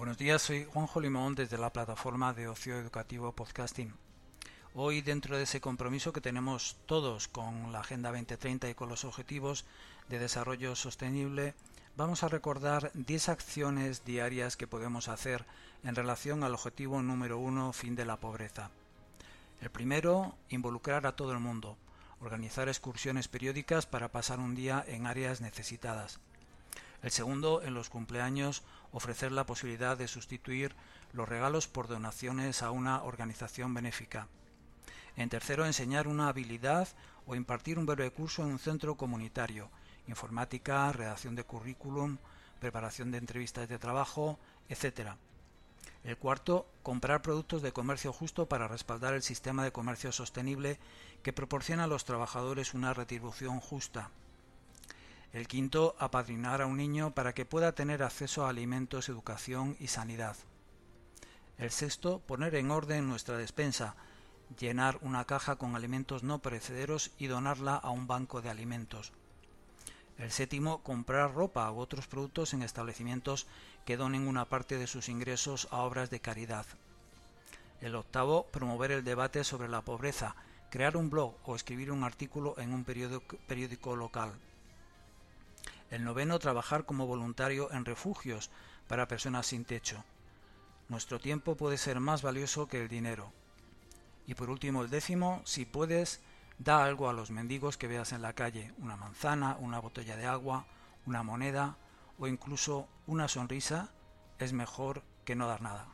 Buenos días, soy Juanjo Limón desde la plataforma de ocio educativo podcasting. Hoy, dentro de ese compromiso que tenemos todos con la Agenda 2030 y con los Objetivos de Desarrollo Sostenible, vamos a recordar 10 acciones diarias que podemos hacer en relación al objetivo número uno, fin de la pobreza. El primero, involucrar a todo el mundo, organizar excursiones periódicas para pasar un día en áreas necesitadas. El segundo, en los cumpleaños, ofrecer la posibilidad de sustituir los regalos por donaciones a una organización benéfica. En tercero, enseñar una habilidad o impartir un breve curso en un centro comunitario, informática, redacción de currículum, preparación de entrevistas de trabajo, etc. El cuarto, comprar productos de comercio justo para respaldar el sistema de comercio sostenible que proporciona a los trabajadores una retribución justa. El quinto, apadrinar a un niño para que pueda tener acceso a alimentos, educación y sanidad. El sexto, poner en orden nuestra despensa, llenar una caja con alimentos no perecederos y donarla a un banco de alimentos. El séptimo, comprar ropa u otros productos en establecimientos que donen una parte de sus ingresos a obras de caridad. El octavo, promover el debate sobre la pobreza, crear un blog o escribir un artículo en un periódico, periódico local. El noveno, trabajar como voluntario en refugios para personas sin techo. Nuestro tiempo puede ser más valioso que el dinero. Y por último, el décimo, si puedes, da algo a los mendigos que veas en la calle, una manzana, una botella de agua, una moneda o incluso una sonrisa, es mejor que no dar nada.